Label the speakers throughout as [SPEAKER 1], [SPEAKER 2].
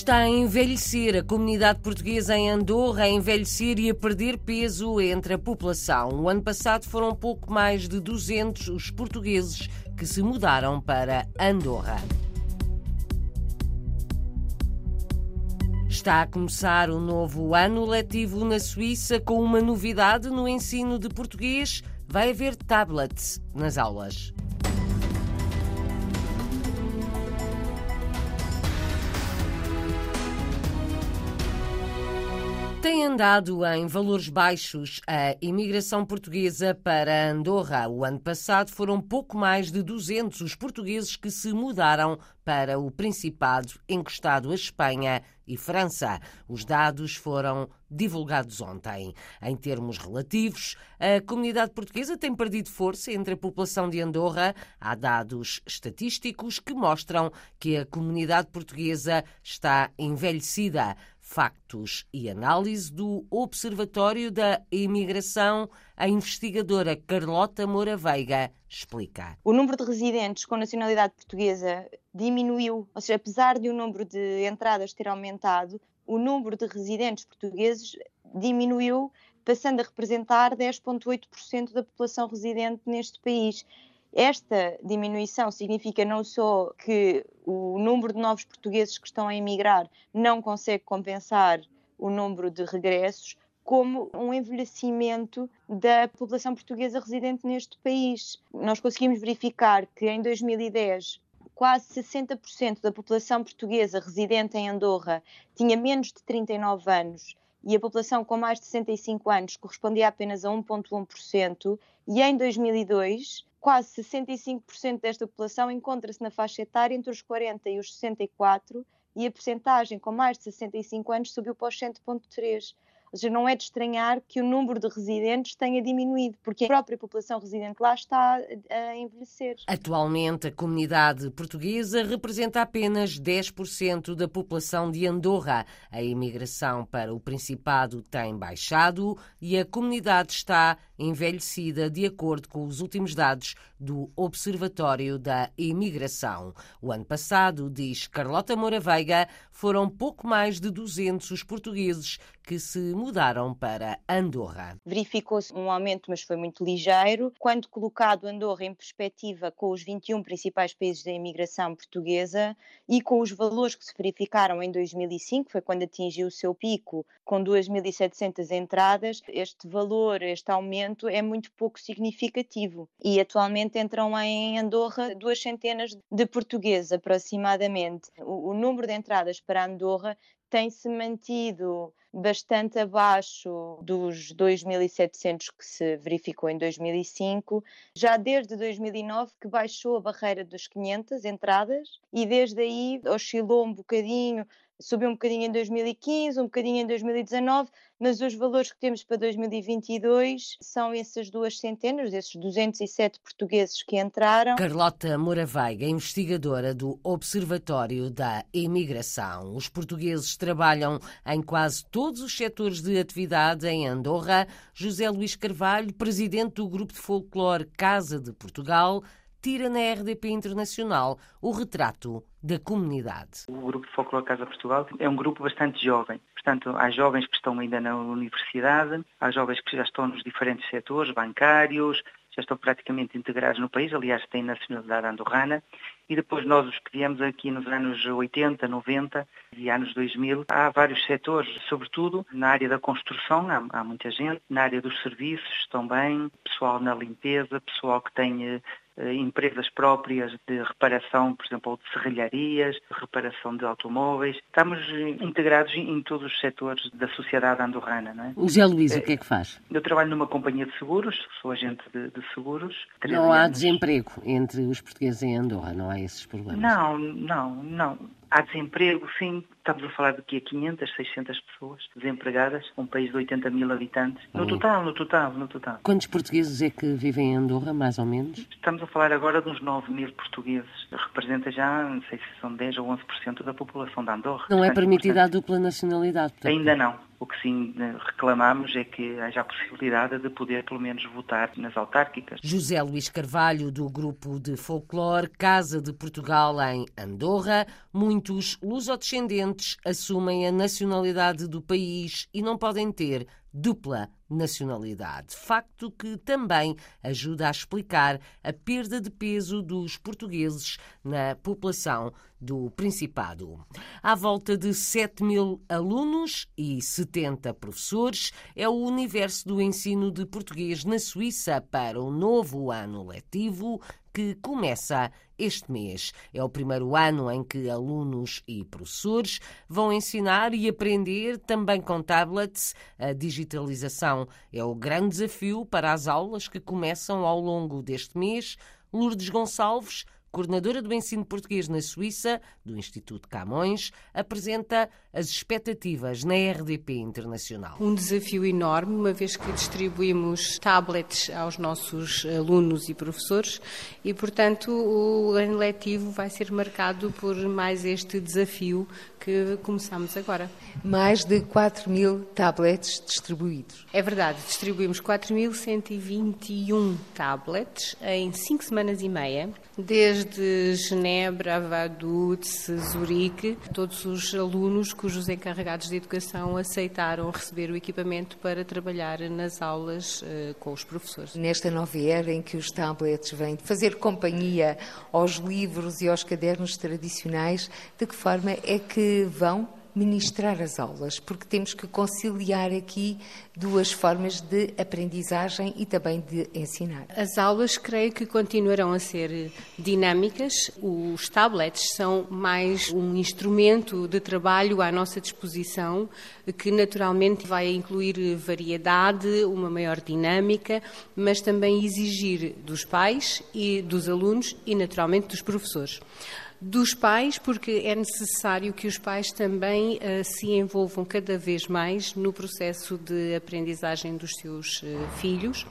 [SPEAKER 1] está a envelhecer. A comunidade portuguesa em Andorra a envelhecer e a perder peso entre a população. O ano passado foram pouco mais de 200 os portugueses que se mudaram para Andorra. Está a começar o novo ano letivo na Suíça com uma novidade no ensino de português. Vai haver tablets nas aulas. Tem andado em valores baixos a imigração portuguesa para Andorra. O ano passado foram pouco mais de 200 os portugueses que se mudaram para o Principado, encostado a Espanha e França. Os dados foram divulgados ontem. Em termos relativos, a comunidade portuguesa tem perdido força entre a população de Andorra. Há dados estatísticos que mostram que a comunidade portuguesa está envelhecida factos e análise do Observatório da Imigração, a investigadora Carlota Moura Veiga explica.
[SPEAKER 2] O número de residentes com nacionalidade portuguesa diminuiu, ou seja, apesar de o número de entradas ter aumentado, o número de residentes portugueses diminuiu, passando a representar 10,8% da população residente neste país. Esta diminuição significa não só que o número de novos portugueses que estão a emigrar não consegue compensar o número de regressos, como um envelhecimento da população portuguesa residente neste país. Nós conseguimos verificar que em 2010 quase 60% da população portuguesa residente em Andorra tinha menos de 39 anos e a população com mais de 65 anos correspondia apenas a 1,1%, e em 2002 quase 65% desta população encontra-se na faixa etária entre os 40 e os 64 e a percentagem com mais de 65 anos subiu para os 100,3%. Ou seja, não é de estranhar que o número de residentes tenha diminuído, porque a própria população residente lá está a envelhecer.
[SPEAKER 1] Atualmente, a comunidade portuguesa representa apenas 10% da população de Andorra. A imigração para o Principado tem baixado e a comunidade está envelhecida, de acordo com os últimos dados do Observatório da Imigração. O ano passado, diz Carlota Moura Veiga, foram pouco mais de 200 os portugueses que se mudaram para Andorra.
[SPEAKER 2] Verificou-se um aumento, mas foi muito ligeiro. Quando colocado Andorra em perspectiva com os 21 principais países da imigração portuguesa e com os valores que se verificaram em 2005, foi quando atingiu o seu pico, com 2.700 entradas, este valor, este aumento é muito pouco significativo. E atualmente entram em Andorra duas centenas de portugueses, aproximadamente. O, o número de entradas para Andorra tem-se mantido bastante abaixo dos 2.700 que se verificou em 2005, já desde 2009 que baixou a barreira dos 500 entradas e desde aí oscilou um bocadinho subiu um bocadinho em 2015, um bocadinho em 2019, mas os valores que temos para 2022 são essas duas centenas, esses 207 portugueses que entraram.
[SPEAKER 1] Carlota Moraveiga, investigadora do Observatório da Imigração. Os portugueses trabalham em quase todos os setores de atividade em Andorra. José Luís Carvalho, presidente do Grupo de Folclore Casa de Portugal, tira na RDP Internacional o retrato da comunidade.
[SPEAKER 3] O Grupo de Folclore Casa Portugal é um grupo bastante jovem. Portanto, há jovens que estão ainda na universidade, há jovens que já estão nos diferentes setores, bancários, já estão praticamente integrados no país, aliás, têm nacionalidade andorrana, e depois nós os pedíamos aqui nos anos 80, 90 e anos 2000. Há vários setores, sobretudo na área da construção, há, há muita gente, na área dos serviços também, pessoal na limpeza, pessoal que tem eh, empresas próprias de reparação, por exemplo, de serralharias, de reparação de automóveis. Estamos integrados em todos os setores da sociedade andorrana. Não é?
[SPEAKER 1] O Zé Luís, o que é que faz?
[SPEAKER 3] Eu trabalho numa companhia de seguros, sou agente de, de seguros.
[SPEAKER 1] Não há desemprego entre os portugueses em Andorra, não há esses problemas?
[SPEAKER 3] Não, não, não. Há desemprego, sim. Estamos a falar de que a 500, 600 pessoas desempregadas, um país de 80 mil habitantes. No total, no total, no total.
[SPEAKER 1] Quantos portugueses é que vivem em Andorra, mais ou menos?
[SPEAKER 3] Estamos a falar agora de uns 9 mil portugueses. Representa já, não sei se são 10 ou 11% da população de Andorra.
[SPEAKER 1] Não é permitida a dupla nacionalidade?
[SPEAKER 3] Portanto... Ainda não. Que sim eh, reclamamos é que haja a possibilidade de poder, pelo menos, votar nas autárquicas.
[SPEAKER 1] José Luís Carvalho, do grupo de folclore Casa de Portugal, em Andorra. Muitos lusodescendentes assumem a nacionalidade do país e não podem ter dupla nacionalidade. Facto que também ajuda a explicar a perda de peso dos portugueses na população do Principado. À volta de 7 mil alunos e 70 professores, é o universo do ensino de português na Suíça para o novo ano letivo que começa este mês. É o primeiro ano em que alunos e professores vão ensinar e aprender também com tablets. A digitalização é o grande desafio para as aulas que começam ao longo deste mês. Lourdes Gonçalves coordenadora do ensino português na Suíça, do Instituto Camões, apresenta as expectativas na RDP Internacional.
[SPEAKER 4] Um desafio enorme, uma vez que distribuímos tablets aos nossos alunos e professores e, portanto, o ano letivo vai ser marcado por mais este desafio que começamos agora.
[SPEAKER 5] Mais de 4 mil tablets distribuídos.
[SPEAKER 4] É verdade, distribuímos 4.121 tablets em 5 semanas e meia, desde Genebra, Vaduz, Zurique, todos os alunos cujos encarregados de educação aceitaram receber o equipamento para trabalhar nas aulas uh, com os professores.
[SPEAKER 5] Nesta nova era em que os tablets vêm fazer companhia aos livros e aos cadernos tradicionais, de que forma é que vão ministrar as aulas, porque temos que conciliar aqui duas formas de aprendizagem e também de ensinar.
[SPEAKER 4] As aulas creio que continuarão a ser dinâmicas. Os tablets são mais um instrumento de trabalho à nossa disposição, que naturalmente vai incluir variedade, uma maior dinâmica, mas também exigir dos pais e dos alunos e naturalmente dos professores dos pais, porque é necessário que os pais também uh, se envolvam cada vez mais no processo de aprendizagem dos seus uh, filhos.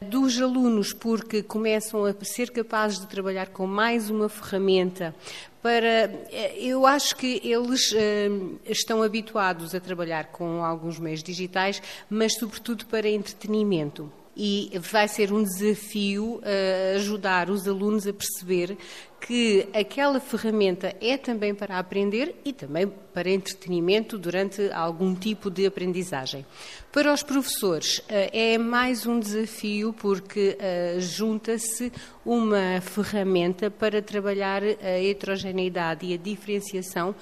[SPEAKER 4] Dos alunos, porque começam a ser capazes de trabalhar com mais uma ferramenta para. Eh, eu acho que eles uh, estão habituados a trabalhar com alguns meios digitais, mas sobretudo para entretenimento e vai ser um desafio uh, ajudar os alunos a perceber que aquela ferramenta é também para aprender e também para entretenimento durante algum tipo de aprendizagem. Para os professores uh, é mais um desafio porque uh, junta-se uma ferramenta para trabalhar a heterogeneidade e a diferenciação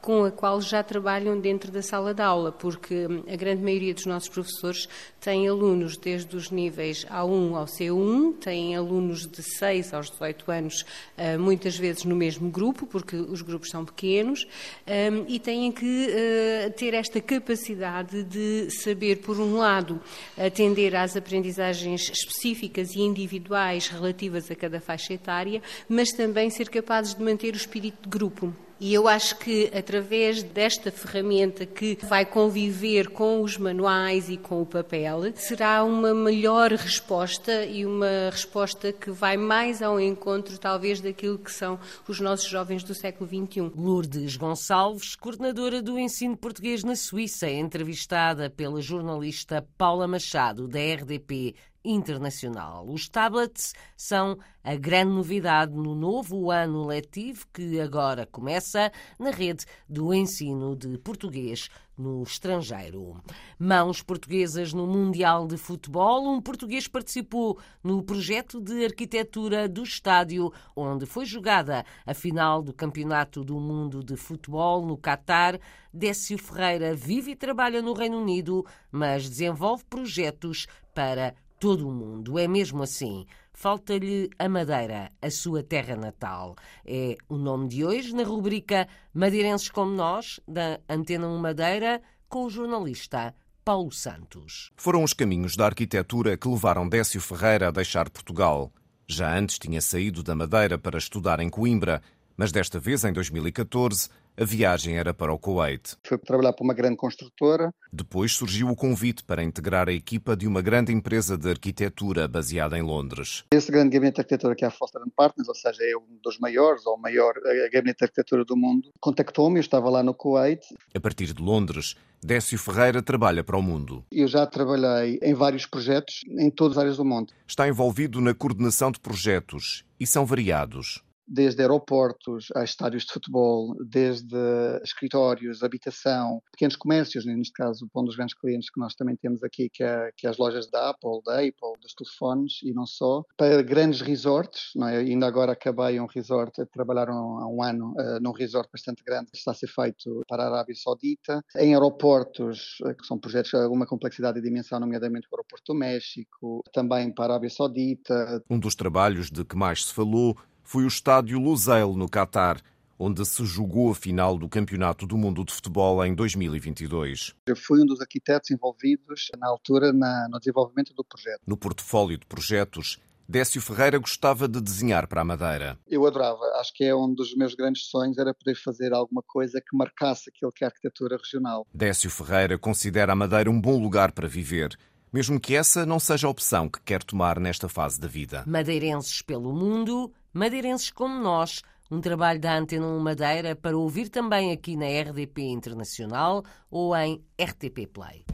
[SPEAKER 4] com a qual já trabalham dentro da sala de aula, porque a grande maioria dos nossos professores tem alunos desde os níveis A1 ao C1, têm alunos de 6 aos 18 anos, ah, muitas vezes no mesmo grupo, porque os grupos são pequenos, hum, e têm que ah, ter esta capacidade de saber, por um lado, atender às aprendizagens específicas e individuais relativas a cada faixa etária, mas também ser capazes de manter o espírito de grupo. E eu acho que através desta ferramenta que vai conviver com os manuais e com o papel, será uma melhor resposta e uma resposta que vai mais ao encontro, talvez, daquilo que são os nossos jovens do século XXI.
[SPEAKER 1] Lourdes Gonçalves, coordenadora do ensino português na Suíça, entrevistada pela jornalista Paula Machado, da RDP internacional. Os tablets são a grande novidade no novo ano letivo que agora começa na rede do ensino de português no estrangeiro. Mãos portuguesas no Mundial de Futebol. Um português participou no projeto de arquitetura do estádio onde foi jogada a final do Campeonato do Mundo de Futebol no Catar. Décio Ferreira vive e trabalha no Reino Unido, mas desenvolve projetos para todo o mundo. É mesmo assim. Falta-lhe a Madeira, a sua terra natal. É o nome de hoje na rubrica Madeirenses como Nós, da Antena 1 Madeira, com o jornalista Paulo Santos.
[SPEAKER 6] Foram os caminhos da arquitetura que levaram Décio Ferreira a deixar Portugal. Já antes tinha saído da Madeira para estudar em Coimbra, mas desta vez, em 2014, a viagem era para o Kuwait.
[SPEAKER 7] Foi trabalhar para uma grande construtora.
[SPEAKER 6] Depois surgiu o convite para integrar a equipa de uma grande empresa de arquitetura baseada em Londres.
[SPEAKER 7] Esse grande gabinete de arquitetura que é a Foster Partners, ou seja, é um dos maiores ou o maior eh, gabinete de arquitetura do mundo, contactou-me, eu estava lá no Kuwait.
[SPEAKER 6] A partir de Londres, Décio Ferreira trabalha para o mundo.
[SPEAKER 7] Eu já trabalhei em vários projetos em todas as áreas do mundo.
[SPEAKER 6] Está envolvido na coordenação de projetos e são variados
[SPEAKER 7] desde aeroportos a estádios de futebol, desde escritórios, habitação, pequenos comércios, neste caso, um dos grandes clientes que nós também temos aqui, que é, que é as lojas da Apple, da Apple, dos telefones e não só, para grandes resorts, não é? ainda agora acabei um resort, trabalharam há um ano uh, num resort bastante grande que está a ser feito para a Arábia Saudita, em aeroportos, uh, que são projetos de alguma complexidade e dimensão, nomeadamente o aeroporto do México, também para a Arábia Saudita.
[SPEAKER 6] Um dos trabalhos de que mais se falou foi o estádio Lusail, no Catar, onde se jogou a final do Campeonato do Mundo de Futebol em 2022.
[SPEAKER 7] Eu fui um dos arquitetos envolvidos na altura na, no desenvolvimento do projeto.
[SPEAKER 6] No portfólio de projetos, Décio Ferreira gostava de desenhar para a Madeira.
[SPEAKER 7] Eu adorava. Acho que é um dos meus grandes sonhos era poder fazer alguma coisa que marcasse aquilo que é a arquitetura regional.
[SPEAKER 6] Décio Ferreira considera a Madeira um bom lugar para viver mesmo que essa não seja a opção que quer tomar nesta fase da vida.
[SPEAKER 1] Madeirenses pelo mundo, madeirenses como nós, um trabalho da Antena 1 Madeira para ouvir também aqui na RDP Internacional ou em RTP Play.